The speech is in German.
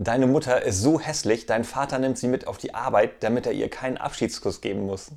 Deine Mutter ist so hässlich, dein Vater nimmt sie mit auf die Arbeit, damit er ihr keinen Abschiedskuss geben muss.